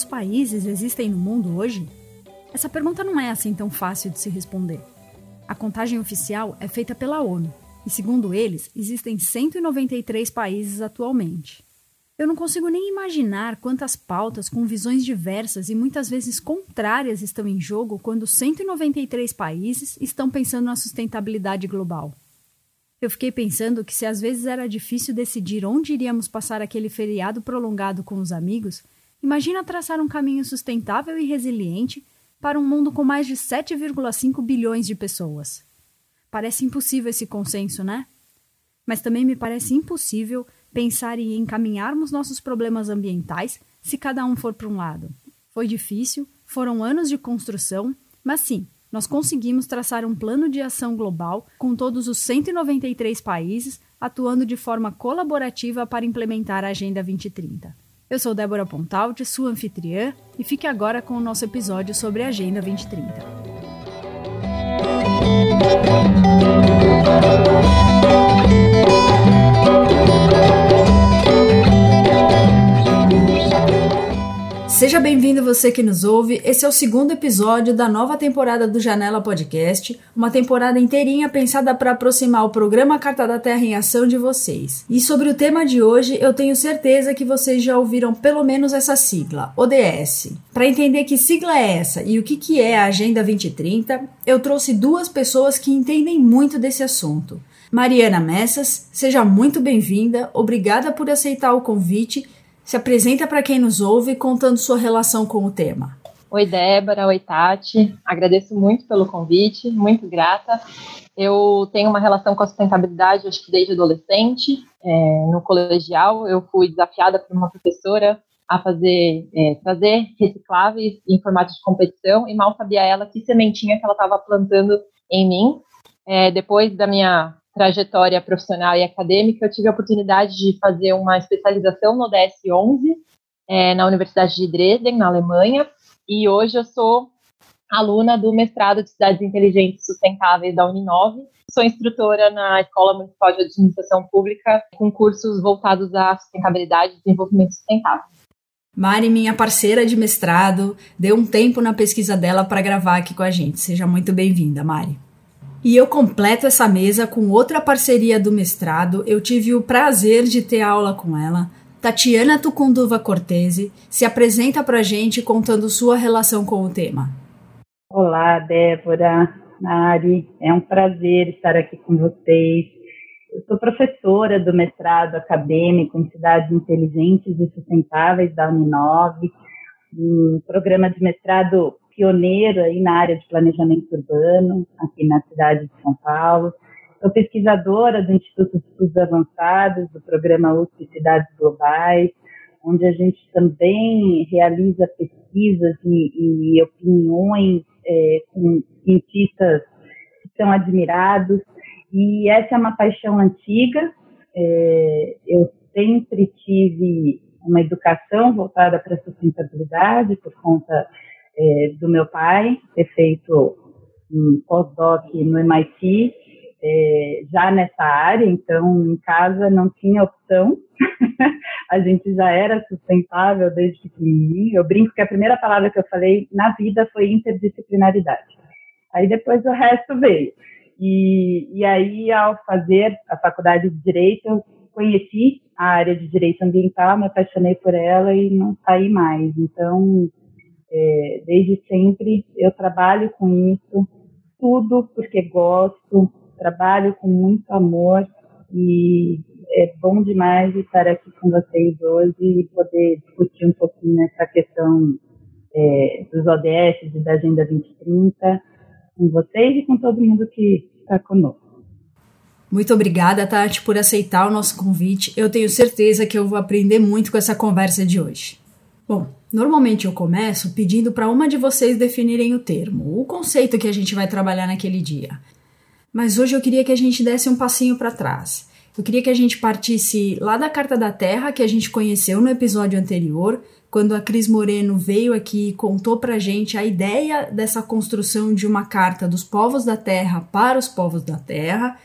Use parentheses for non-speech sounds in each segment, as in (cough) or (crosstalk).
quantos países existem no mundo hoje? Essa pergunta não é assim tão fácil de se responder. A contagem oficial é feita pela ONU, e segundo eles, existem 193 países atualmente. Eu não consigo nem imaginar quantas pautas com visões diversas e muitas vezes contrárias estão em jogo quando 193 países estão pensando na sustentabilidade global. Eu fiquei pensando que se às vezes era difícil decidir onde iríamos passar aquele feriado prolongado com os amigos, imagina traçar um caminho sustentável e resiliente para um mundo com mais de 7,5 bilhões de pessoas. Parece impossível esse consenso, né? Mas também me parece impossível pensar em encaminharmos nossos problemas ambientais se cada um for para um lado. Foi difícil, foram anos de construção, mas sim, nós conseguimos traçar um plano de ação global com todos os 193 países atuando de forma colaborativa para implementar a Agenda 2030. Eu sou Débora Pontalti, sua anfitriã, e fique agora com o nosso episódio sobre a Agenda 2030. Seja bem-vindo você que nos ouve. Esse é o segundo episódio da nova temporada do Janela Podcast, uma temporada inteirinha pensada para aproximar o programa Carta da Terra em Ação de vocês. E sobre o tema de hoje, eu tenho certeza que vocês já ouviram pelo menos essa sigla, ODS. Para entender que sigla é essa e o que, que é a Agenda 2030, eu trouxe duas pessoas que entendem muito desse assunto. Mariana Messas, seja muito bem-vinda, obrigada por aceitar o convite se apresenta para quem nos ouve contando sua relação com o tema. Oi, Débora. Oi, Tati. Agradeço muito pelo convite, muito grata. Eu tenho uma relação com a sustentabilidade, acho que desde adolescente. É, no colegial, eu fui desafiada por uma professora a fazer, é, trazer recicláveis em formato de competição e mal sabia ela que sementinha que ela estava plantando em mim. É, depois da minha trajetória profissional e acadêmica, eu tive a oportunidade de fazer uma especialização no DS11 é, na Universidade de Dresden, na Alemanha, e hoje eu sou aluna do mestrado de Cidades Inteligentes Sustentáveis da Uninove. Sou instrutora na Escola Municipal de Administração Pública, com cursos voltados à sustentabilidade e desenvolvimento sustentável. Mari, minha parceira de mestrado, deu um tempo na pesquisa dela para gravar aqui com a gente. Seja muito bem-vinda, Mari. E eu completo essa mesa com outra parceria do mestrado. Eu tive o prazer de ter aula com ela. Tatiana Tucunduva Cortese se apresenta para gente contando sua relação com o tema. Olá, Débora, Mari, é um prazer estar aqui com vocês. Eu sou professora do mestrado acadêmico em cidades inteligentes e sustentáveis da Uninove, um programa de mestrado pioneiro aí na área de planejamento urbano, aqui na cidade de São Paulo. Sou pesquisadora do Instituto de Estudos Avançados, do programa USP Cidades Globais, onde a gente também realiza pesquisas e, e opiniões é, com cientistas que são admirados. E essa é uma paixão antiga. É, eu sempre tive uma educação voltada para a sustentabilidade por conta é, do meu pai, ter feito um pós-doc no MIT, é, já nessa área, então em casa não tinha opção, (laughs) a gente já era sustentável desde pequenininho. Eu brinco que a primeira palavra que eu falei na vida foi interdisciplinaridade. Aí depois o resto veio. E, e aí, ao fazer a faculdade de Direito, eu conheci a área de Direito Ambiental, me apaixonei por ela e não saí mais. Então, é, desde sempre eu trabalho com isso, tudo porque gosto, trabalho com muito amor e é bom demais estar aqui com vocês hoje e poder discutir um pouquinho essa questão é, dos ODS e da Agenda 2030 com vocês e com todo mundo que está conosco. Muito obrigada, Tati, por aceitar o nosso convite. Eu tenho certeza que eu vou aprender muito com essa conversa de hoje. Bom, normalmente eu começo pedindo para uma de vocês definirem o termo, o conceito que a gente vai trabalhar naquele dia. Mas hoje eu queria que a gente desse um passinho para trás. Eu queria que a gente partisse lá da Carta da Terra que a gente conheceu no episódio anterior, quando a Cris Moreno veio aqui e contou pra gente a ideia dessa construção de uma carta dos povos da Terra para os povos da Terra,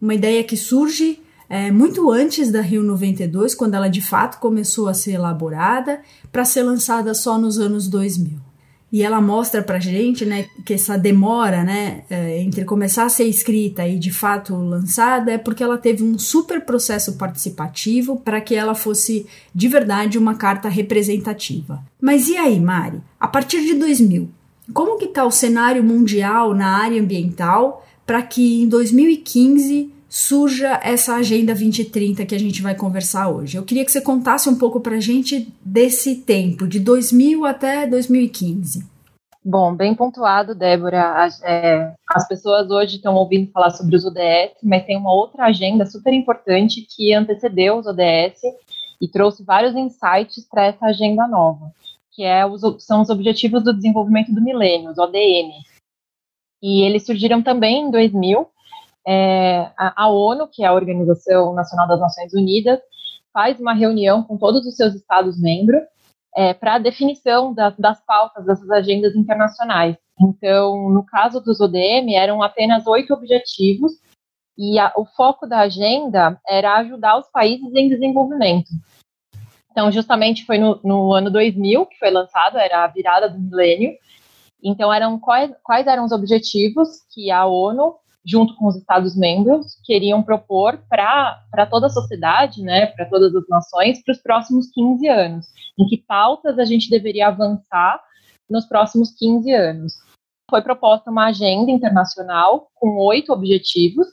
uma ideia que surge é, muito antes da Rio 92, quando ela de fato começou a ser elaborada, para ser lançada só nos anos 2000. E ela mostra pra gente, né, que essa demora, né, é, entre começar a ser escrita e de fato lançada é porque ela teve um super processo participativo para que ela fosse de verdade uma carta representativa. Mas e aí, Mari? A partir de 2000, como que tá o cenário mundial na área ambiental para que em 2015 surja essa Agenda 2030 que a gente vai conversar hoje. Eu queria que você contasse um pouco para a gente desse tempo, de 2000 até 2015. Bom, bem pontuado, Débora. É, as pessoas hoje estão ouvindo falar sobre os ODS, mas tem uma outra agenda super importante que antecedeu os ODS e trouxe vários insights para essa agenda nova, que é os, são os Objetivos do Desenvolvimento do Milênio, os ODM. E eles surgiram também em 2000 é, a, a ONU, que é a Organização Nacional das Nações Unidas, faz uma reunião com todos os seus Estados-membros é, para a definição das, das pautas dessas agendas internacionais. Então, no caso dos ODM, eram apenas oito objetivos e a, o foco da agenda era ajudar os países em desenvolvimento. Então, justamente foi no, no ano 2000 que foi lançado, era a virada do milênio. Então, eram quais, quais eram os objetivos que a ONU junto com os Estados-membros, queriam propor para toda a sociedade, né, para todas as nações, para os próximos 15 anos. Em que pautas a gente deveria avançar nos próximos 15 anos. Foi proposta uma agenda internacional com oito objetivos,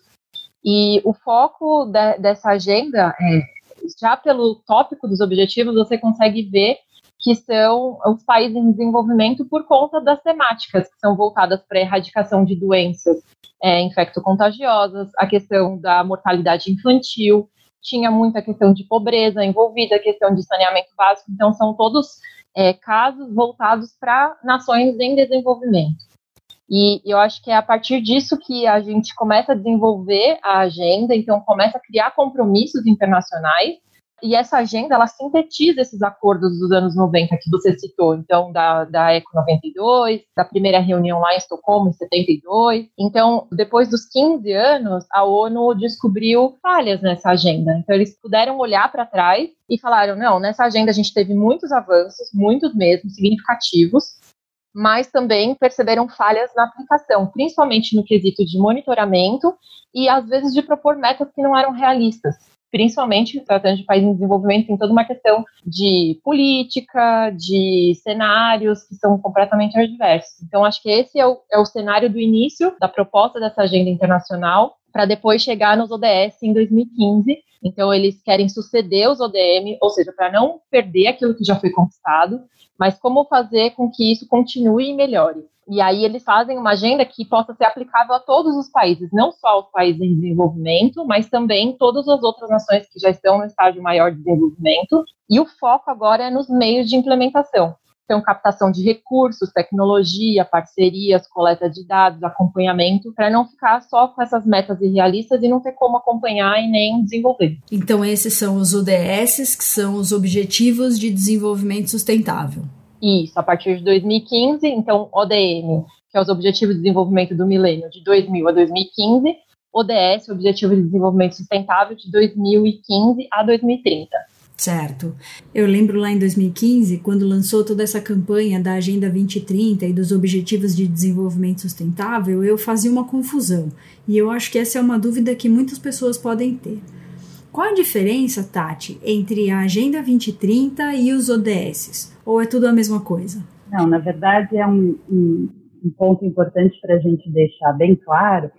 e o foco de, dessa agenda, é, já pelo tópico dos objetivos, você consegue ver que são os países em desenvolvimento por conta das temáticas que são voltadas para a erradicação de doenças é, infecto-contagiosas, a questão da mortalidade infantil, tinha muita questão de pobreza envolvida, questão de saneamento básico, então são todos é, casos voltados para nações em desenvolvimento. E eu acho que é a partir disso que a gente começa a desenvolver a agenda, então começa a criar compromissos internacionais e essa agenda, ela sintetiza esses acordos dos anos 90 que você citou, então, da, da ECO 92, da primeira reunião lá em Estocolmo, em 72. Então, depois dos 15 anos, a ONU descobriu falhas nessa agenda. Então, eles puderam olhar para trás e falaram: não, nessa agenda a gente teve muitos avanços, muitos mesmo, significativos, mas também perceberam falhas na aplicação, principalmente no quesito de monitoramento e, às vezes, de propor metas que não eram realistas principalmente tratando de países em desenvolvimento, tem toda uma questão de política, de cenários que são completamente adversos. Então, acho que esse é o, é o cenário do início da proposta dessa agenda internacional, para depois chegar nos ODS em 2015. Então, eles querem suceder os ODM, ou seja, para não perder aquilo que já foi conquistado, mas como fazer com que isso continue e melhore. E aí eles fazem uma agenda que possa ser aplicável a todos os países, não só aos países em desenvolvimento, mas também todas as outras nações que já estão no estágio maior de desenvolvimento. E o foco agora é nos meios de implementação. Então, captação de recursos, tecnologia, parcerias, coleta de dados, acompanhamento, para não ficar só com essas metas irrealistas e não ter como acompanhar e nem desenvolver. Então, esses são os ODS, que são os Objetivos de Desenvolvimento Sustentável. Isso, a partir de 2015, então ODM, que é os Objetivos de Desenvolvimento do Milênio, de 2000 a 2015, ODS, Objetivo de Desenvolvimento Sustentável, de 2015 a 2030. Certo. Eu lembro lá em 2015, quando lançou toda essa campanha da Agenda 2030 e dos Objetivos de Desenvolvimento Sustentável, eu fazia uma confusão. E eu acho que essa é uma dúvida que muitas pessoas podem ter. Qual a diferença, Tati, entre a Agenda 2030 e os ODS? Ou é tudo a mesma coisa? Não, na verdade é um, um, um ponto importante para a gente deixar bem claro.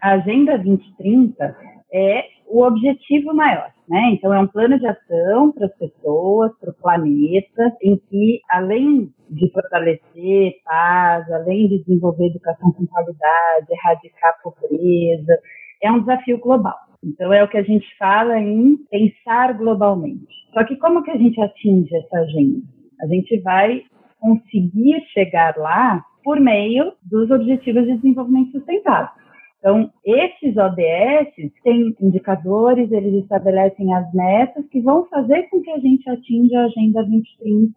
A Agenda 2030 é o objetivo maior, né? Então é um plano de ação para as pessoas, para o planeta, em que além de fortalecer paz, além de desenvolver educação com qualidade, erradicar a pobreza, é um desafio global. Então é o que a gente fala em pensar globalmente. Só que como que a gente atinge essa agenda? A gente vai conseguir chegar lá por meio dos Objetivos de Desenvolvimento Sustentável. Então, esses ODS têm indicadores, eles estabelecem as metas que vão fazer com que a gente atinja a Agenda 2030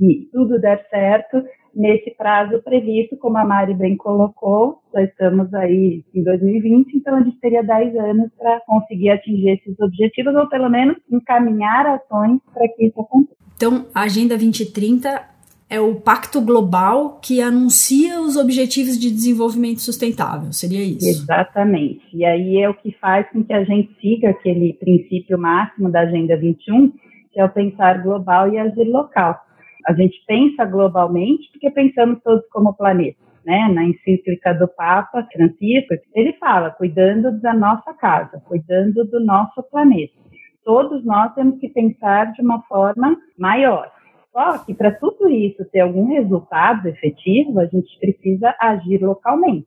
e tudo der certo, nesse prazo previsto, como a Mari bem colocou, já estamos aí em 2020, então a gente teria 10 anos para conseguir atingir esses objetivos, ou pelo menos encaminhar ações para que isso aconteça. Então, a Agenda 2030 é o pacto global que anuncia os objetivos de desenvolvimento sustentável, seria isso? Exatamente. E aí é o que faz com que a gente siga aquele princípio máximo da Agenda 21, que é o pensar global e agir local. A gente pensa globalmente porque pensamos todos como planeta. Né, na encíclica do Papa Francisco, ele fala cuidando da nossa casa, cuidando do nosso planeta. Todos nós temos que pensar de uma forma maior. Só que para tudo isso ter algum resultado efetivo, a gente precisa agir localmente.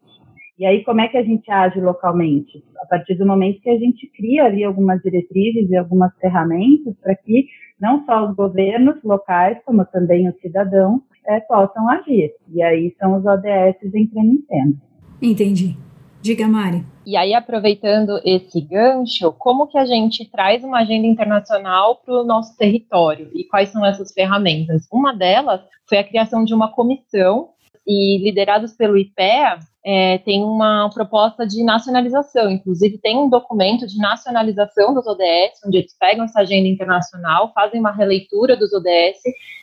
E aí, como é que a gente age localmente? A partir do momento que a gente cria ali algumas diretrizes e algumas ferramentas para que não só os governos locais, como também os cidadãos, é, possam agir. E aí são os ODS entrando em cena. Entendi. Diga, Mari. E aí, aproveitando esse gancho, como que a gente traz uma agenda internacional para o nosso território e quais são essas ferramentas? Uma delas foi a criação de uma comissão e liderados pelo IPEA, é, tem uma proposta de nacionalização, inclusive tem um documento de nacionalização dos ODS, onde eles pegam essa agenda internacional, fazem uma releitura dos ODS,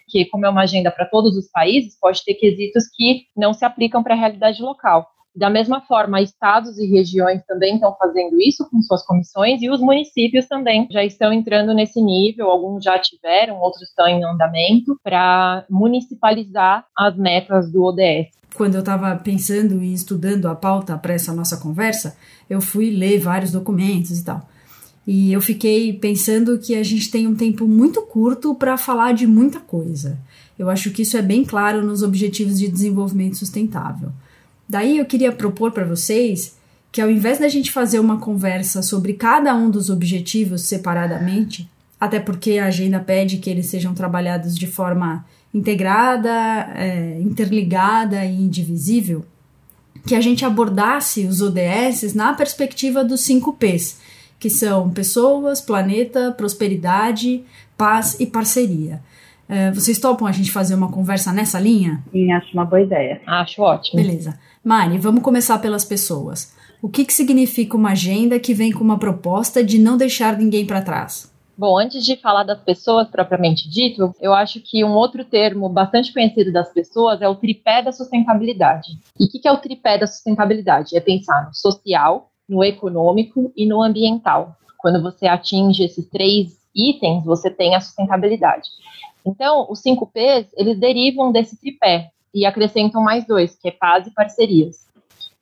que como é uma agenda para todos os países, pode ter quesitos que não se aplicam para a realidade local. Da mesma forma, estados e regiões também estão fazendo isso com suas comissões e os municípios também já estão entrando nesse nível, alguns já tiveram, outros estão em andamento, para municipalizar as metas do ODS. Quando eu estava pensando e estudando a pauta para essa nossa conversa, eu fui ler vários documentos e tal. E eu fiquei pensando que a gente tem um tempo muito curto para falar de muita coisa. Eu acho que isso é bem claro nos Objetivos de Desenvolvimento Sustentável. Daí eu queria propor para vocês que ao invés da gente fazer uma conversa sobre cada um dos objetivos separadamente, até porque a agenda pede que eles sejam trabalhados de forma integrada, é, interligada e indivisível, que a gente abordasse os ODS na perspectiva dos cinco P's, que são pessoas, planeta, prosperidade, paz e parceria. É, vocês topam a gente fazer uma conversa nessa linha? Sim, acho uma boa ideia. Acho ótimo. Beleza. Mari, vamos começar pelas pessoas. O que, que significa uma agenda que vem com uma proposta de não deixar ninguém para trás? Bom, antes de falar das pessoas propriamente dito, eu acho que um outro termo bastante conhecido das pessoas é o tripé da sustentabilidade. E o que, que é o tripé da sustentabilidade? É pensar no social, no econômico e no ambiental. Quando você atinge esses três itens, você tem a sustentabilidade. Então, os cinco P's, eles derivam desse tripé e acrescentam mais dois, que é paz e parcerias.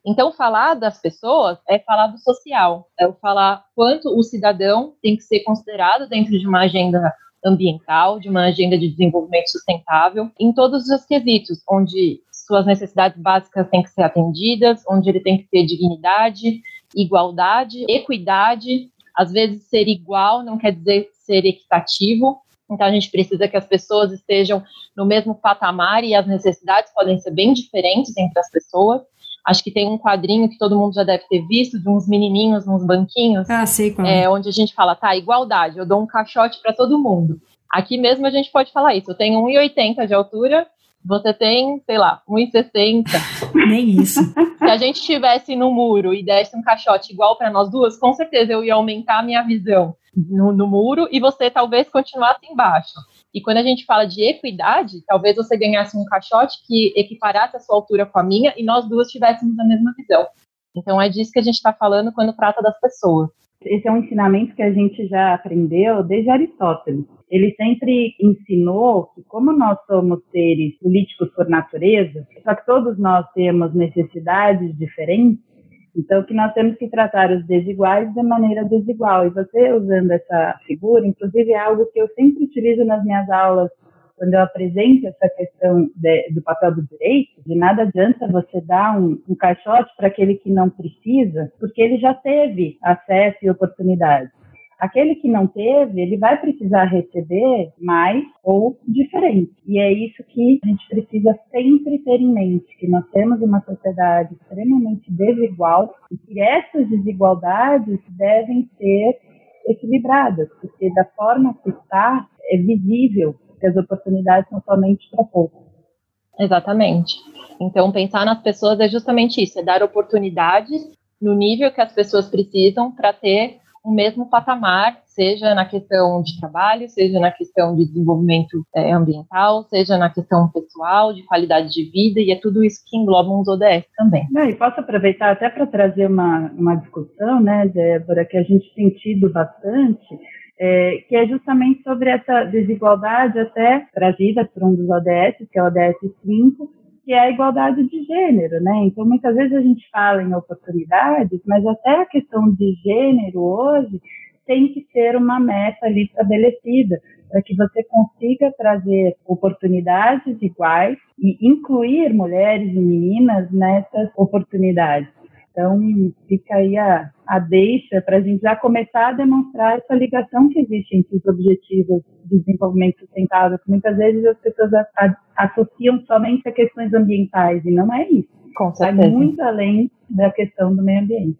Então, falar das pessoas é falar do social, é falar quanto o cidadão tem que ser considerado dentro de uma agenda ambiental, de uma agenda de desenvolvimento sustentável, em todos os quesitos, onde suas necessidades básicas têm que ser atendidas, onde ele tem que ter dignidade, igualdade, equidade. Às vezes, ser igual não quer dizer ser equitativo, então, a gente precisa que as pessoas estejam no mesmo patamar e as necessidades podem ser bem diferentes entre as pessoas. Acho que tem um quadrinho que todo mundo já deve ter visto, de uns menininhos nos banquinhos. Ah, sei qual. É, onde a gente fala, tá, igualdade, eu dou um caixote para todo mundo. Aqui mesmo a gente pode falar isso. Eu tenho 1,80 de altura, você tem, sei lá, 1,60. (laughs) Nem isso. Se a gente estivesse no muro e desse um caixote igual para nós duas, com certeza eu ia aumentar a minha visão no, no muro e você talvez continuasse embaixo. E quando a gente fala de equidade, talvez você ganhasse um caixote que equiparasse a sua altura com a minha e nós duas tivéssemos a mesma visão. Então é disso que a gente está falando quando trata das pessoas. Esse é um ensinamento que a gente já aprendeu desde Aristóteles. Ele sempre ensinou que, como nós somos seres políticos por natureza, só que todos nós temos necessidades diferentes, então, que nós temos que tratar os desiguais de maneira desigual. E você, usando essa figura, inclusive é algo que eu sempre utilizo nas minhas aulas, quando eu apresento essa questão de, do papel do direito, de nada adianta você dar um, um caixote para aquele que não precisa, porque ele já teve acesso e oportunidade. Aquele que não teve, ele vai precisar receber mais ou diferente. E é isso que a gente precisa sempre ter em mente, que nós temos uma sociedade extremamente desigual e que essas desigualdades devem ser equilibradas, porque da forma que está, é visível que as oportunidades são somente para poucos. Exatamente. Então, pensar nas pessoas é justamente isso: é dar oportunidades no nível que as pessoas precisam para ter o mesmo patamar, seja na questão de trabalho, seja na questão de desenvolvimento é, ambiental, seja na questão pessoal, de qualidade de vida, e é tudo isso que engloba os ODS também. e posso aproveitar até para trazer uma, uma discussão, né, Débora, que a gente tem tido bastante, é, que é justamente sobre essa desigualdade até trazida por um dos ODS, que é o ODS 5, que é a igualdade de gênero, né? Então, muitas vezes a gente fala em oportunidades, mas até a questão de gênero hoje tem que ser uma meta ali estabelecida, para que você consiga trazer oportunidades iguais e incluir mulheres e meninas nessas oportunidades. Então, fica aí a, a deixa para a gente já começar a demonstrar essa ligação que existe entre os objetivos de desenvolvimento sustentável, que muitas vezes as pessoas a, a, associam somente a questões ambientais, e não é isso. Vai muito além da questão do meio ambiente.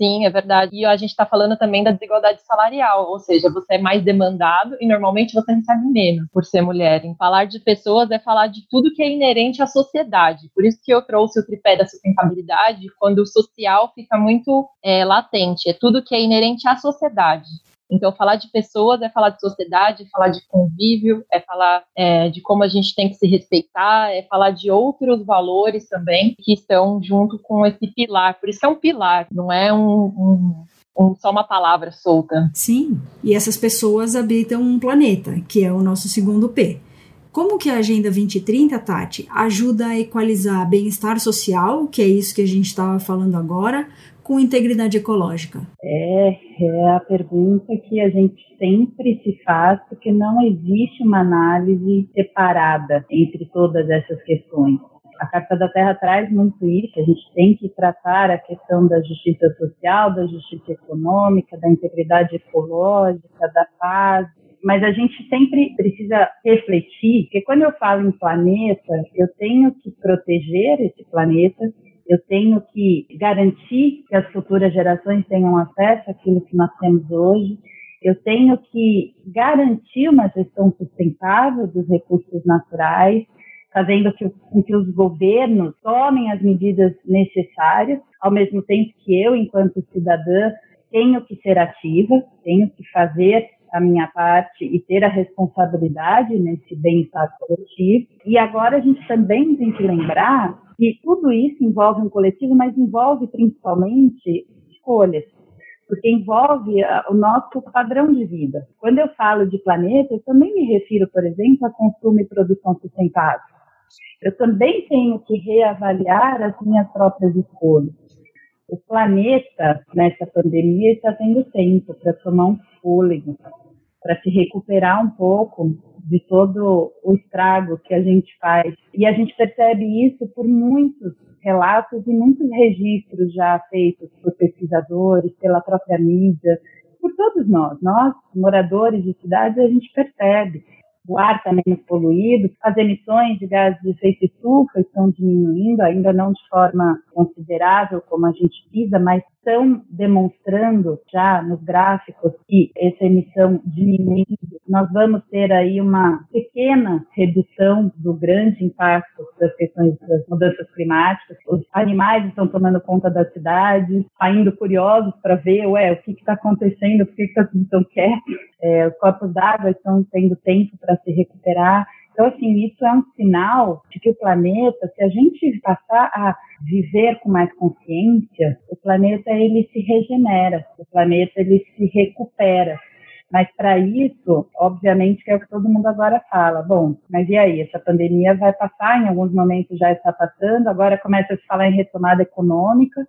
Sim, é verdade. E a gente está falando também da desigualdade salarial, ou seja, você é mais demandado e normalmente você recebe menos por ser mulher. Em falar de pessoas é falar de tudo que é inerente à sociedade. Por isso que eu trouxe o tripé da sustentabilidade, quando o social fica muito é, latente. É tudo que é inerente à sociedade. Então, falar de pessoas é falar de sociedade, é falar de convívio, é falar é, de como a gente tem que se respeitar, é falar de outros valores também que estão junto com esse pilar. Por isso é um pilar, não é um, um um, só uma palavra solta. Sim, e essas pessoas habitam um planeta, que é o nosso segundo P. Como que a Agenda 2030, Tati, ajuda a equalizar bem-estar social, que é isso que a gente estava falando agora, com integridade ecológica? É, é a pergunta que a gente sempre se faz, porque não existe uma análise separada entre todas essas questões. A Carta da Terra traz muito isso, a gente tem que tratar a questão da justiça social, da justiça econômica, da integridade ecológica, da paz, mas a gente sempre precisa refletir, porque quando eu falo em planeta, eu tenho que proteger esse planeta, eu tenho que garantir que as futuras gerações tenham acesso àquilo que nós temos hoje, eu tenho que garantir uma gestão sustentável dos recursos naturais, fazendo com que os governos tomem as medidas necessárias, ao mesmo tempo que eu, enquanto cidadã, tenho que ser ativa, tenho que fazer a minha parte e ter a responsabilidade nesse bem-estar coletivo. E agora a gente também tem que lembrar que tudo isso envolve um coletivo, mas envolve principalmente escolhas, porque envolve ah, o nosso padrão de vida. Quando eu falo de planeta, eu também me refiro, por exemplo, a consumo e produção sustentável. Eu também tenho que reavaliar as minhas próprias escolhas. O planeta, nessa pandemia, está tendo tempo para tomar um fôlego, para se recuperar um pouco de todo o estrago que a gente faz. E a gente percebe isso por muitos relatos e muitos registros já feitos por pesquisadores, pela própria mídia, por todos nós. Nós, moradores de cidades, a gente percebe o ar está menos poluído, as emissões de gases de efeito estufa estão diminuindo, ainda não de forma considerável como a gente precisa, mas estão demonstrando já nos gráficos que essa emissão diminuindo, nós vamos ter aí uma pequena redução do grande impacto das questões das mudanças climáticas. Os animais estão tomando conta das cidades, saindo curiosos para ver, ué, o que está acontecendo, por que está tudo tão quieto? É, os corpos d'água estão tendo tempo para se recuperar. Então, assim, isso é um sinal de que o planeta, se a gente passar a viver com mais consciência, o planeta ele se regenera, o planeta ele se recupera. Mas para isso, obviamente, que é o que todo mundo agora fala. Bom, mas e aí? Essa pandemia vai passar, em alguns momentos já está passando, agora começa a se falar em retomada econômica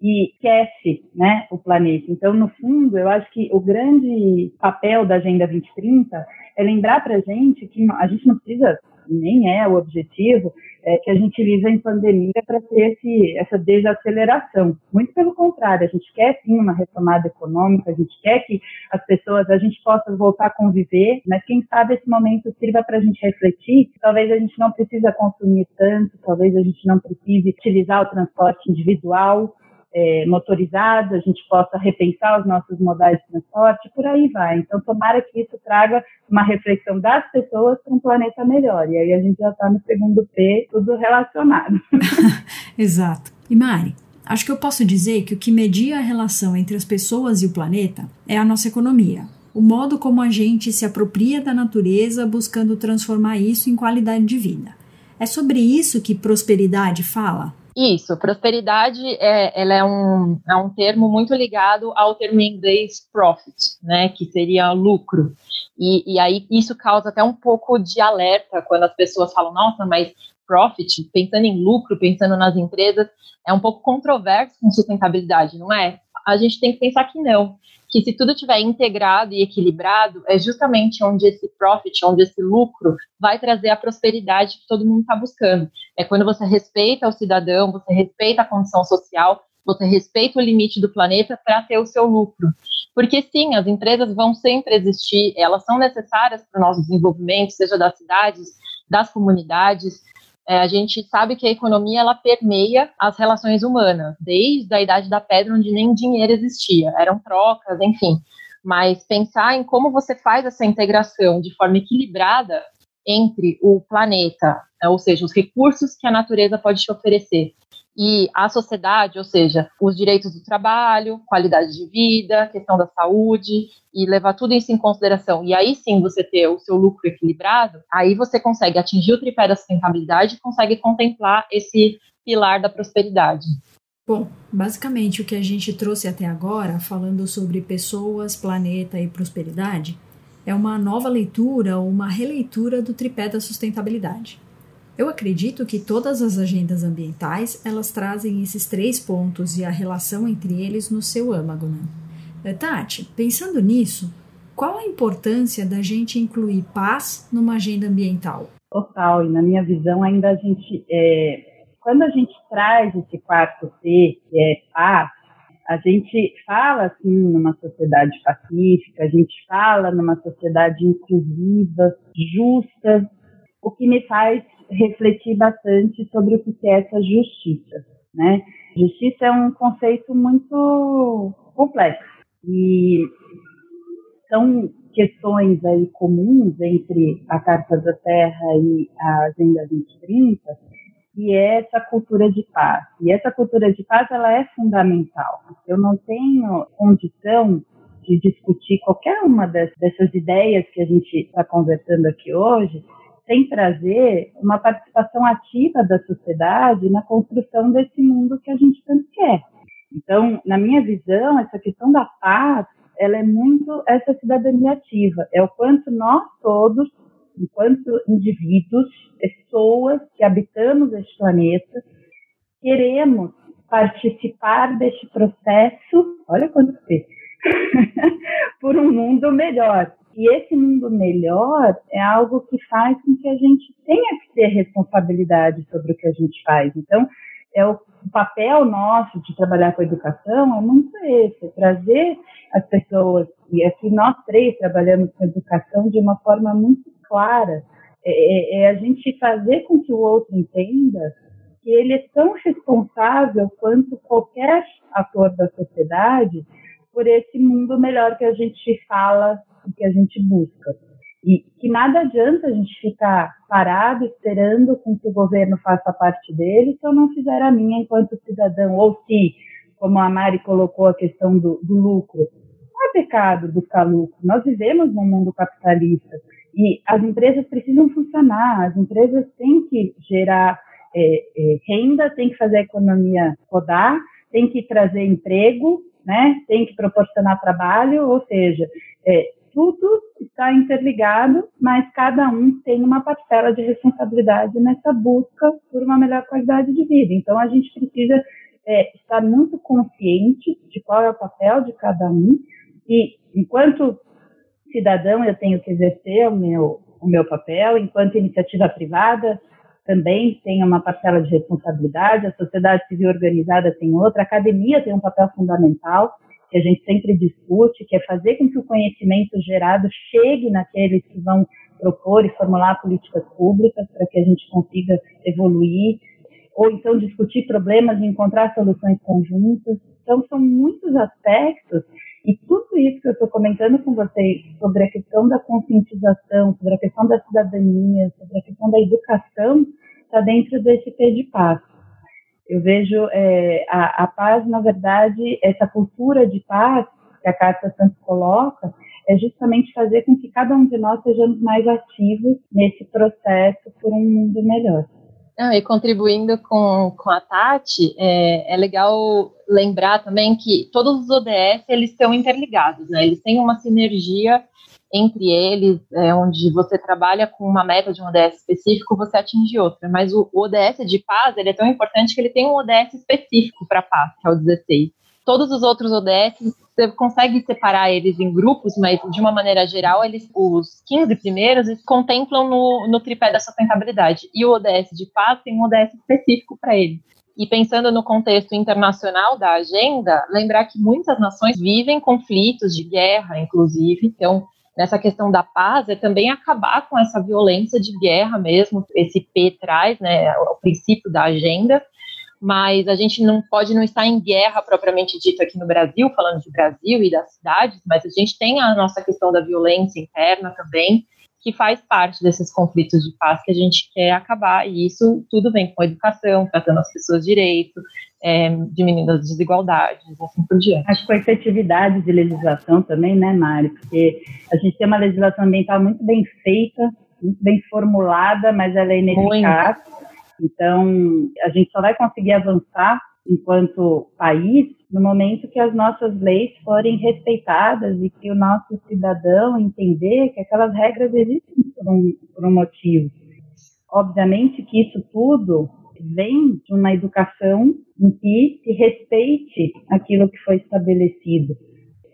e esquece né, o planeta. Então, no fundo, eu acho que o grande papel da Agenda 2030 é lembrar para a gente que a gente não precisa, nem é o objetivo, é, que a gente viva em pandemia para ter esse, essa desaceleração. Muito pelo contrário, a gente quer sim uma retomada econômica, a gente quer que as pessoas, a gente possa voltar a conviver, mas quem sabe esse momento sirva para a gente refletir. Talvez a gente não precisa consumir tanto, talvez a gente não precise utilizar o transporte individual, é, motorizado, a gente possa repensar os nossos modais de transporte, por aí vai. Então, tomara que isso traga uma reflexão das pessoas para um planeta melhor. E aí a gente já está no segundo P, tudo relacionado. (laughs) (laughs) Exato. E Mari, acho que eu posso dizer que o que media a relação entre as pessoas e o planeta é a nossa economia. O modo como a gente se apropria da natureza buscando transformar isso em qualidade de vida. É sobre isso que prosperidade fala? Isso, prosperidade é, ela é, um, é um termo muito ligado ao termo em inglês profit, né, que seria lucro. E, e aí isso causa até um pouco de alerta quando as pessoas falam, nossa, mas profit, pensando em lucro, pensando nas empresas, é um pouco controverso com sustentabilidade, não é? A gente tem que pensar que não, que se tudo estiver integrado e equilibrado, é justamente onde esse profit, onde esse lucro vai trazer a prosperidade que todo mundo está buscando. É quando você respeita o cidadão, você respeita a condição social, você respeita o limite do planeta para ter o seu lucro. Porque sim, as empresas vão sempre existir, elas são necessárias para o nosso desenvolvimento, seja das cidades, das comunidades, é, a gente sabe que a economia ela permeia as relações humanas, desde a idade da pedra, onde nem dinheiro existia, eram trocas, enfim. Mas pensar em como você faz essa integração de forma equilibrada entre o planeta, né, ou seja, os recursos que a natureza pode te oferecer, e a sociedade, ou seja, os direitos do trabalho, qualidade de vida, questão da saúde, e levar tudo isso em consideração, e aí sim você ter o seu lucro equilibrado, aí você consegue atingir o tripé da sustentabilidade e consegue contemplar esse pilar da prosperidade. Bom, basicamente o que a gente trouxe até agora, falando sobre pessoas, planeta e prosperidade, é uma nova leitura ou uma releitura do tripé da sustentabilidade. Eu acredito que todas as agendas ambientais elas trazem esses três pontos e a relação entre eles no seu âmago. Né? Eh, Tati, pensando nisso, qual a importância da gente incluir paz numa agenda ambiental? Total, e na minha visão ainda a gente, é, quando a gente traz esse quarto P, que é paz, a gente fala assim numa sociedade pacífica, a gente fala numa sociedade inclusiva, justa, o que me faz refletir bastante sobre o que é essa justiça, né? Justiça é um conceito muito complexo e são questões aí comuns entre a Carta da Terra e a Agenda 2030, e é essa cultura de paz. E essa cultura de paz ela é fundamental. Eu não tenho condição de discutir qualquer uma dessas ideias que a gente está conversando aqui hoje sem trazer uma participação ativa da sociedade na construção desse mundo que a gente tanto quer. Então, na minha visão, essa questão da paz, ela é muito essa cidadania ativa, é o quanto nós todos, enquanto indivíduos, pessoas que habitamos este planeta, queremos participar deste processo, olha quanto P, (laughs) por um mundo melhor. E esse mundo melhor é algo que faz com que a gente tenha que ter responsabilidade sobre o que a gente faz. Então, é o, papel nosso de trabalhar com a educação é muito esse, é trazer as pessoas, e aqui nós três trabalhamos com educação de uma forma muito clara, é, é, é a gente fazer com que o outro entenda que ele é tão responsável quanto qualquer ator da sociedade por esse mundo melhor que a gente fala e que a gente busca. E que nada adianta a gente ficar parado esperando com que o governo faça parte dele se eu não fizer a minha enquanto cidadão, ou se, como a Mari colocou a questão do, do lucro, não é pecado buscar lucro. Nós vivemos num mundo capitalista e as empresas precisam funcionar, as empresas têm que gerar é, é, renda, têm que fazer a economia rodar, têm que trazer emprego, né? Tem que proporcionar trabalho, ou seja, é, tudo está interligado, mas cada um tem uma parcela de responsabilidade nessa busca por uma melhor qualidade de vida. Então, a gente precisa é, estar muito consciente de qual é o papel de cada um e, enquanto cidadão, eu tenho que exercer o meu, o meu papel, enquanto iniciativa privada, também tem uma parcela de responsabilidade, a sociedade civil organizada tem outra, a academia tem um papel fundamental, que a gente sempre discute, que é fazer com que o conhecimento gerado chegue naqueles que vão propor e formular políticas públicas para que a gente consiga evoluir. ou então discutir problemas e encontrar soluções conjuntas. Então, são muitos aspectos e tudo isso que eu estou comentando com vocês sobre a questão da conscientização, sobre a questão da cidadania, sobre a questão da educação, está dentro desse P de paz. Eu vejo é, a, a, paz, na verdade, essa cultura de paz que a Carta Santos coloca, é justamente fazer com que cada um de nós sejamos mais ativos nesse processo por um mundo melhor. Não, e contribuindo com, com a Tati, é, é legal lembrar também que todos os ODS eles estão interligados, né? Eles têm uma sinergia entre eles, é, onde você trabalha com uma meta de um ODS específico, você atinge outra. Mas o, o ODS de paz ele é tão importante que ele tem um ODS específico para paz, que é o 16. Todos os outros ODS você consegue separar eles em grupos, mas de uma maneira geral, eles, os 15 primeiros eles contemplam no, no tripé da sustentabilidade. E o ODS de paz tem um ODS específico para ele. E pensando no contexto internacional da agenda, lembrar que muitas nações vivem conflitos de guerra, inclusive. Então, nessa questão da paz é também acabar com essa violência de guerra mesmo. Esse P traz, né, o princípio da agenda mas a gente não pode não estar em guerra propriamente dito aqui no Brasil, falando de Brasil e das cidades, mas a gente tem a nossa questão da violência interna também, que faz parte desses conflitos de paz que a gente quer acabar, e isso tudo vem com a educação, tratando as pessoas direito, é, diminuindo as desigualdades, assim por diante. Acho que a efetividade de legislação também, né, Mari? Porque a gente tem uma legislação ambiental muito bem feita, muito bem formulada, mas ela é ineficaz. Muito então, a gente só vai conseguir avançar enquanto país no momento que as nossas leis forem respeitadas e que o nosso cidadão entender que aquelas regras existem por um, por um motivo. Obviamente que isso tudo vem de uma educação em que se respeite aquilo que foi estabelecido.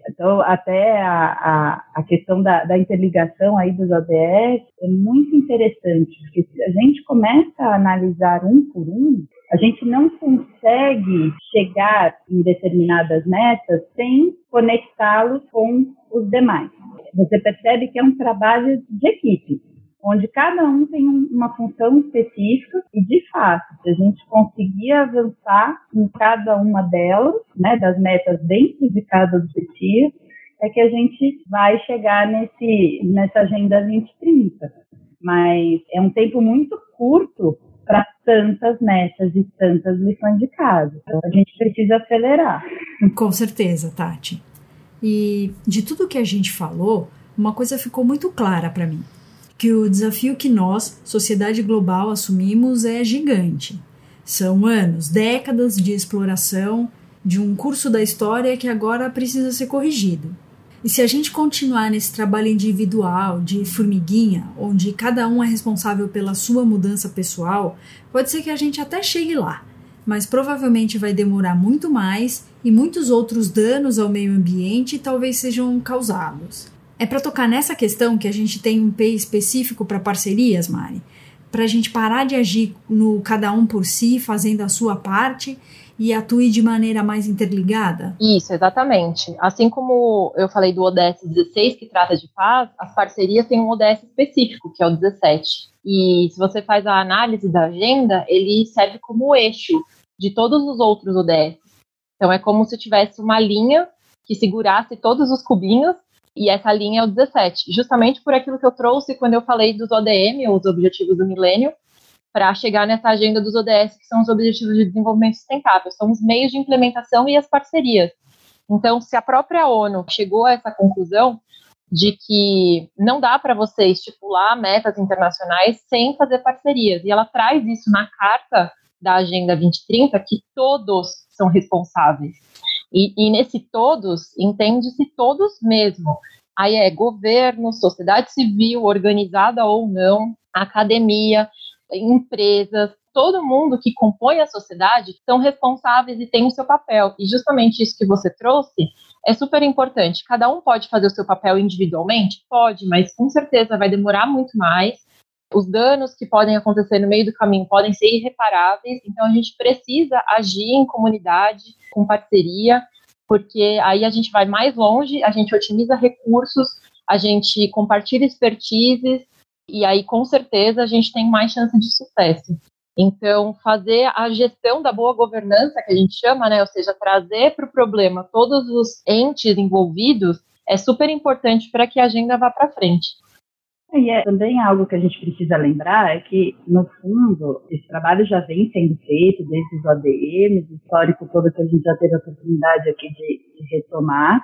Então, até a, a, a questão da, da, interligação aí dos ODS é muito interessante, porque se a gente começa a analisar um por um, a gente não consegue chegar em determinadas metas sem conectá-los com os demais. Você percebe que é um trabalho de equipe onde cada um tem uma função específica e, de fato, se a gente conseguir avançar em cada uma delas, né, das metas dentro de cada objetivo, é que a gente vai chegar nesse, nessa Agenda 2030. Mas é um tempo muito curto para tantas metas e tantas lições de casa. Então, a gente precisa acelerar. Com certeza, Tati. E de tudo que a gente falou, uma coisa ficou muito clara para mim que o desafio que nós, sociedade global, assumimos é gigante. São anos, décadas de exploração de um curso da história que agora precisa ser corrigido. E se a gente continuar nesse trabalho individual, de formiguinha, onde cada um é responsável pela sua mudança pessoal, pode ser que a gente até chegue lá, mas provavelmente vai demorar muito mais e muitos outros danos ao meio ambiente talvez sejam causados. É para tocar nessa questão que a gente tem um P específico para parcerias, Mari? Para a gente parar de agir no cada um por si, fazendo a sua parte e atue de maneira mais interligada? Isso, exatamente. Assim como eu falei do ODS 16, que trata de paz, as parcerias têm um ODS específico, que é o 17. E se você faz a análise da agenda, ele serve como eixo de todos os outros ODS. Então é como se tivesse uma linha que segurasse todos os cubinhos e essa linha é o 17, justamente por aquilo que eu trouxe quando eu falei dos ODM, os Objetivos do Milênio, para chegar nessa agenda dos ODS, que são os Objetivos de Desenvolvimento Sustentável, são os meios de implementação e as parcerias. Então, se a própria ONU chegou a essa conclusão de que não dá para você estipular metas internacionais sem fazer parcerias, e ela traz isso na carta da Agenda 2030, que todos são responsáveis. E, e nesse todos, entende-se todos mesmo. Aí é governo, sociedade civil, organizada ou não, academia, empresas, todo mundo que compõe a sociedade são responsáveis e tem o seu papel. E justamente isso que você trouxe é super importante. Cada um pode fazer o seu papel individualmente? Pode, mas com certeza vai demorar muito mais. Os danos que podem acontecer no meio do caminho podem ser irreparáveis, então a gente precisa agir em comunidade, com parceria, porque aí a gente vai mais longe, a gente otimiza recursos, a gente compartilha expertises, e aí com certeza a gente tem mais chance de sucesso. Então, fazer a gestão da boa governança, que a gente chama, né, ou seja, trazer para o problema todos os entes envolvidos, é super importante para que a agenda vá para frente. E é também algo que a gente precisa lembrar é que, no fundo, esse trabalho já vem sendo feito desde os ODMs, o histórico todo que a gente já teve a oportunidade aqui de, de retomar,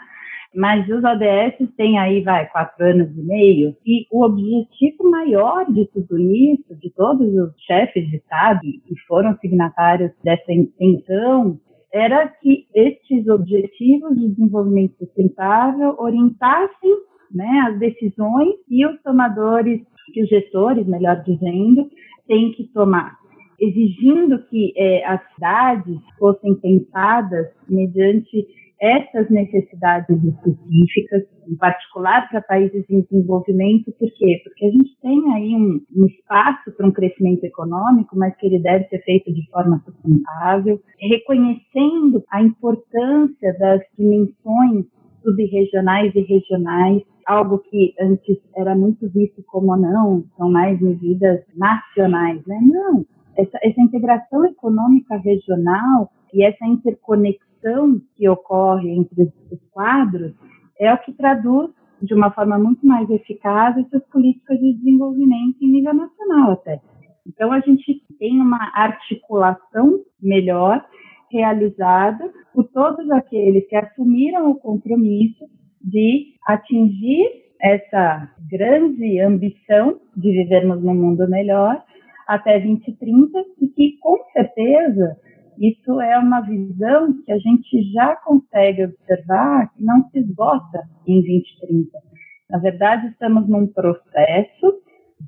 mas os ODS têm aí, vai, quatro anos e meio, e o objetivo maior de tudo isso, de todos os chefes de Estado que foram signatários dessa intenção, era que estes objetivos de desenvolvimento sustentável orientassem né, as decisões e os tomadores, que os gestores, melhor dizendo, têm que tomar, exigindo que é, as cidades fossem pensadas mediante essas necessidades específicas, em particular para países em desenvolvimento, por quê? Porque a gente tem aí um, um espaço para um crescimento econômico, mas que ele deve ser feito de forma sustentável, reconhecendo a importância das dimensões subregionais e regionais, algo que antes era muito visto como não, são mais medidas nacionais, né? Não, essa, essa integração econômica regional e essa interconexão que ocorre entre os quadros é o que traduz de uma forma muito mais eficaz essas políticas de desenvolvimento em nível nacional até. Então a gente tem uma articulação melhor realizada por todos aqueles que assumiram o compromisso de atingir essa grande ambição de vivermos num mundo melhor até 2030 e que, com certeza, isso é uma visão que a gente já consegue observar que não se esgota em 2030. Na verdade, estamos num processo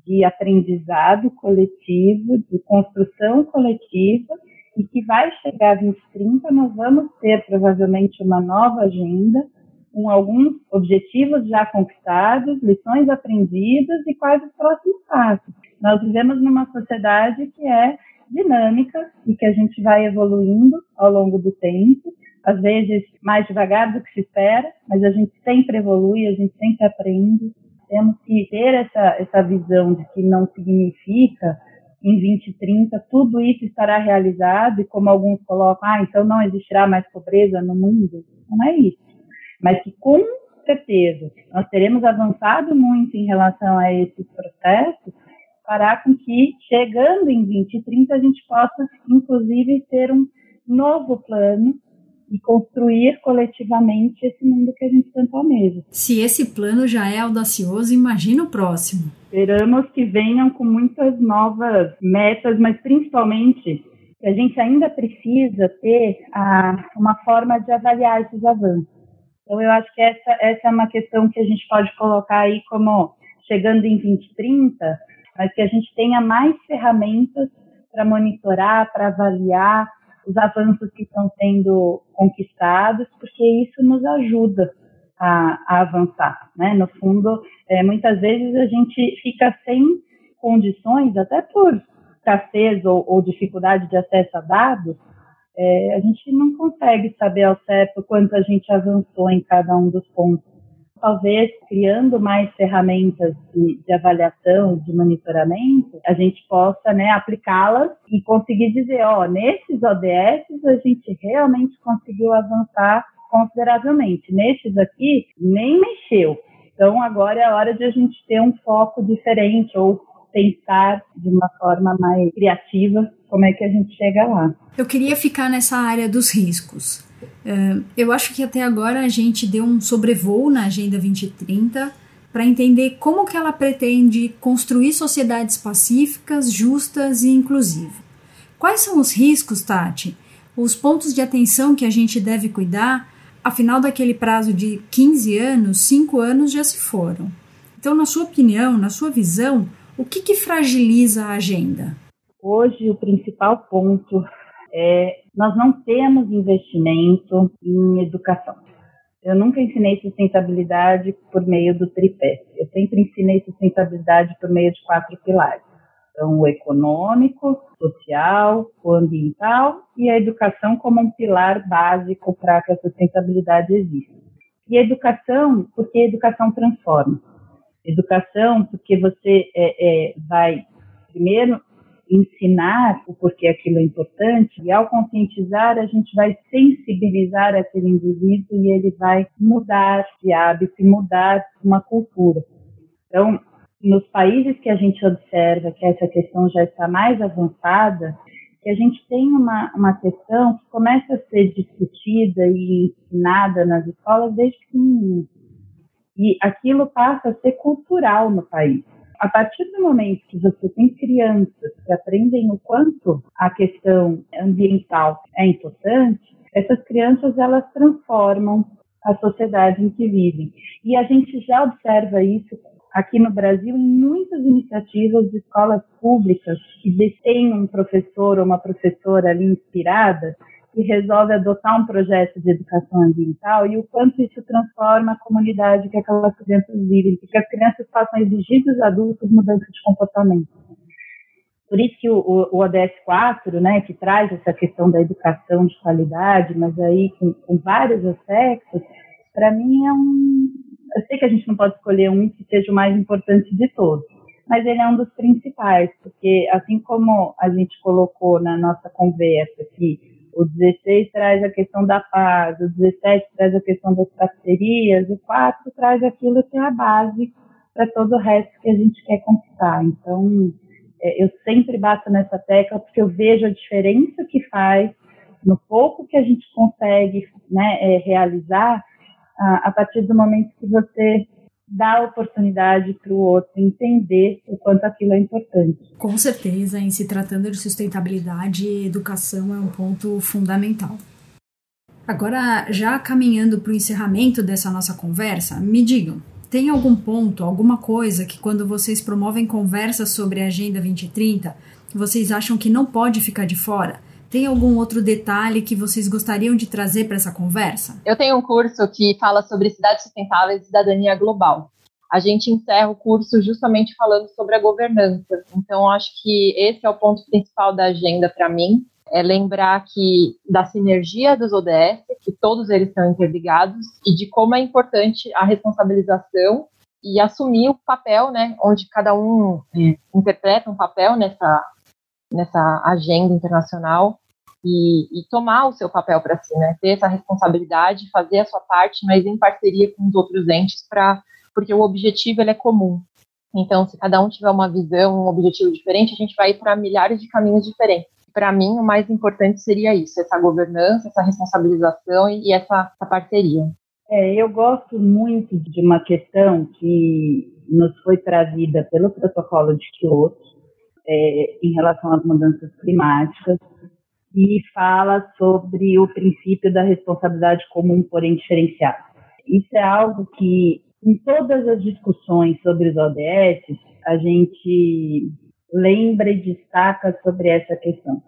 de aprendizado coletivo, de construção coletiva, e que vai chegar a 2030, nós vamos ter provavelmente uma nova agenda, com alguns objetivos já conquistados, lições aprendidas e quais os próximos passos. Nós vivemos numa sociedade que é dinâmica e que a gente vai evoluindo ao longo do tempo, às vezes mais devagar do que se espera, mas a gente sempre evolui, a gente sempre aprende. Temos que ter essa, essa visão de que não significa em 2030 tudo isso estará realizado e como alguns colocam, ah, então não existirá mais pobreza no mundo. Não é isso. Mas que com certeza nós teremos avançado muito em relação a esses processos fará com que, chegando em 2030, a gente possa, inclusive, ter um novo plano e construir coletivamente esse mundo que a gente tanto almeja. Se esse plano já é audacioso, imagina o próximo. Esperamos que venham com muitas novas metas, mas principalmente a gente ainda precisa ter a, uma forma de avaliar esses avanços. Então, eu acho que essa, essa é uma questão que a gente pode colocar aí como chegando em 2030, mas que a gente tenha mais ferramentas para monitorar, para avaliar, os avanços que estão sendo conquistados, porque isso nos ajuda a, a avançar. Né? No fundo, é, muitas vezes a gente fica sem condições, até por escassez ou, ou dificuldade de acesso a dados, é, a gente não consegue saber ao certo quanto a gente avançou em cada um dos pontos talvez criando mais ferramentas de, de avaliação, de monitoramento, a gente possa né, aplicá-las e conseguir dizer, ó, nesses ODS a gente realmente conseguiu avançar consideravelmente. Nesses aqui, nem mexeu. Então, agora é a hora de a gente ter um foco diferente ou pensar de uma forma mais criativa como é que a gente chega lá. Eu queria ficar nessa área dos riscos. Uh, eu acho que até agora a gente deu um sobrevoo na Agenda 2030 para entender como que ela pretende construir sociedades pacíficas, justas e inclusivas. Quais são os riscos, Tati? Os pontos de atenção que a gente deve cuidar? Afinal, daquele prazo de 15 anos, 5 anos já se foram. Então, na sua opinião, na sua visão, o que, que fragiliza a agenda? Hoje, o principal ponto é nós não temos investimento em educação. Eu nunca ensinei sustentabilidade por meio do tripé. Eu sempre ensinei sustentabilidade por meio de quatro pilares. Então, o econômico, social, o ambiental e a educação como um pilar básico para que a sustentabilidade exista. E a educação, porque a educação transforma. Educação, porque você é, é, vai, primeiro, ensinar o porquê aquilo é importante, e ao conscientizar, a gente vai sensibilizar aquele indivíduo e ele vai mudar de hábito e mudar uma cultura. Então, nos países que a gente observa que essa questão já está mais avançada, que a gente tem uma, uma questão que começa a ser discutida e ensinada nas escolas desde pequenininho. E aquilo passa a ser cultural no país. A partir do momento que você tem crianças que aprendem o quanto a questão ambiental é importante, essas crianças elas transformam a sociedade em que vivem. E a gente já observa isso aqui no Brasil em muitas iniciativas de escolas públicas que têm um professor ou uma professora ali inspirada que resolve adotar um projeto de educação ambiental e o quanto isso transforma a comunidade que aquelas crianças vivem, porque as crianças passam a exigir dos adultos mudança de comportamento. Por isso que o, o, ODS 4, né, que traz essa questão da educação de qualidade, mas aí com, com vários aspectos, para mim é um, eu sei que a gente não pode escolher um que seja o mais importante de todos, mas ele é um dos principais, porque assim como a gente colocou na nossa conversa que o 16 traz a questão da paz, o 17 traz a questão das parcerias, o 4 traz aquilo que é a base para todo o resto que a gente quer conquistar. Então, é, eu sempre bato nessa tecla porque eu vejo a diferença que faz no pouco que a gente consegue né, é, realizar a, a partir do momento que você a oportunidade para o outro entender o quanto aquilo é importante. Com certeza, em se tratando de sustentabilidade, educação é um ponto fundamental. Agora, já caminhando para o encerramento dessa nossa conversa, me digam, tem algum ponto, alguma coisa que quando vocês promovem conversas sobre a Agenda 2030, vocês acham que não pode ficar de fora? Tem algum outro detalhe que vocês gostariam de trazer para essa conversa? Eu tenho um curso que fala sobre cidades sustentáveis e cidadania global. A gente encerra o curso justamente falando sobre a governança. Então, acho que esse é o ponto principal da agenda para mim, é lembrar que da sinergia dos ODS, que todos eles estão interligados, e de como é importante a responsabilização e assumir o papel, né, onde cada um é, interpreta um papel nessa, nessa agenda internacional e, e tomar o seu papel para si, né? Ter essa responsabilidade, fazer a sua parte, mas em parceria com os outros entes, para porque o objetivo ele é comum. Então, se cada um tiver uma visão, um objetivo diferente, a gente vai para milhares de caminhos diferentes. Para mim, o mais importante seria isso: essa governança, essa responsabilização e, e essa, essa parceria. É, eu gosto muito de uma questão que nos foi trazida pelo protocolo de Kyoto é, em relação às mudanças climáticas, e fala sobre o princípio da responsabilidade comum, porém diferenciada. Isso é algo que, em todas as discussões sobre os ODS, a gente lembra e destaca sobre essa questão.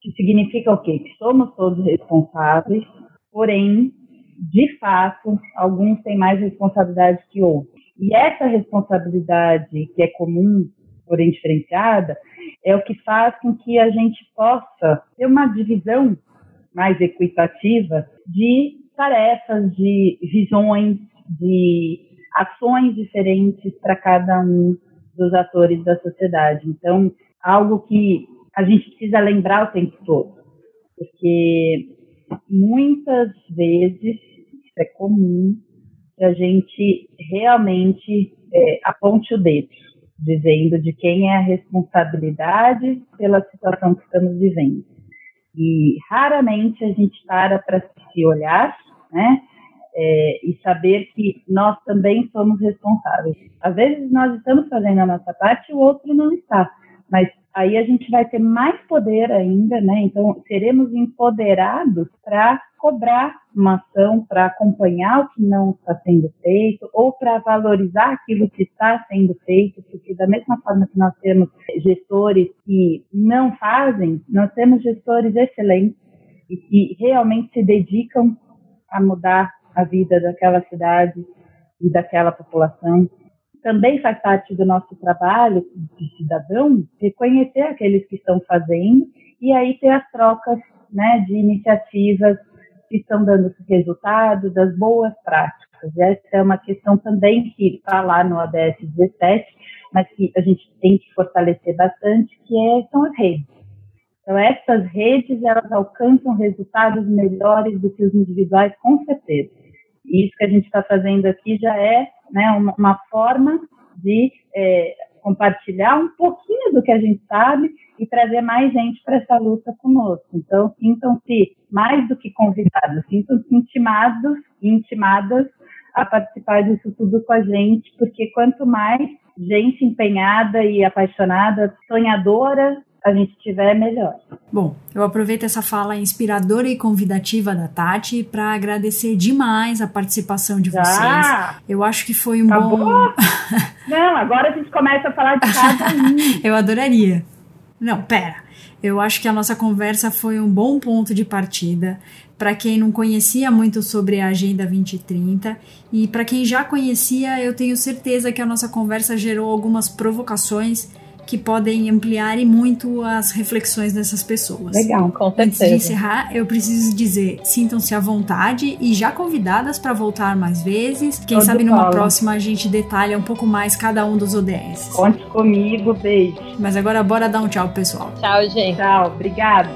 Que significa o quê? Que somos todos responsáveis, porém, de fato, alguns têm mais responsabilidade que outros. E essa responsabilidade que é comum, porém diferenciada, é o que faz com que a gente possa ter uma divisão mais equitativa de tarefas, de visões, de ações diferentes para cada um dos atores da sociedade. Então, algo que a gente precisa lembrar o tempo todo, porque muitas vezes isso é comum que a gente realmente é, aponte o dedo dizendo de quem é a responsabilidade pela situação que estamos vivendo. E raramente a gente para para se olhar, né? É, e saber que nós também somos responsáveis. Às vezes nós estamos fazendo a nossa parte e o outro não está, mas aí a gente vai ter mais poder ainda, né? Então seremos empoderados para cobrar uma ação para acompanhar o que não está sendo feito ou para valorizar aquilo que está sendo feito, porque da mesma forma que nós temos gestores que não fazem, nós temos gestores excelentes e que realmente se dedicam a mudar a vida daquela cidade e daquela população. Também faz parte do nosso trabalho de cidadão reconhecer aqueles que estão fazendo e aí ter as trocas né, de iniciativas que estão dando resultado, das boas práticas. Essa é uma questão também que está lá no ADS 17, mas que a gente tem que fortalecer bastante, que é, são as redes. Então, essas redes, elas alcançam resultados melhores do que os individuais, com certeza. Isso que a gente está fazendo aqui já é né, uma, uma forma de é, compartilhar um pouquinho do que a gente sabe e trazer mais gente para essa luta conosco. Então, sintam-se mais do que convidados, sintam-se intimados e intimadas a participar disso tudo com a gente, porque quanto mais gente empenhada e apaixonada, sonhadora a gente tiver, melhor. Bom, eu aproveito essa fala inspiradora e convidativa da Tati para agradecer demais a participação de vocês. Ah, eu acho que foi um acabou? bom. (laughs) Não, agora a gente começa a falar de cada um. (laughs) eu adoraria. Não, pera. Eu acho que a nossa conversa foi um bom ponto de partida para quem não conhecia muito sobre a Agenda 2030 e para quem já conhecia, eu tenho certeza que a nossa conversa gerou algumas provocações que podem ampliar e muito as reflexões dessas pessoas. Legal, com certeza. Antes de encerrar, eu preciso dizer, sintam-se à vontade e já convidadas para voltar mais vezes. Quem Todo sabe numa fala. próxima a gente detalha um pouco mais cada um dos ODS. Conte comigo, beijo. Mas agora bora dar um tchau, pessoal. Tchau, gente. Tchau, obrigada.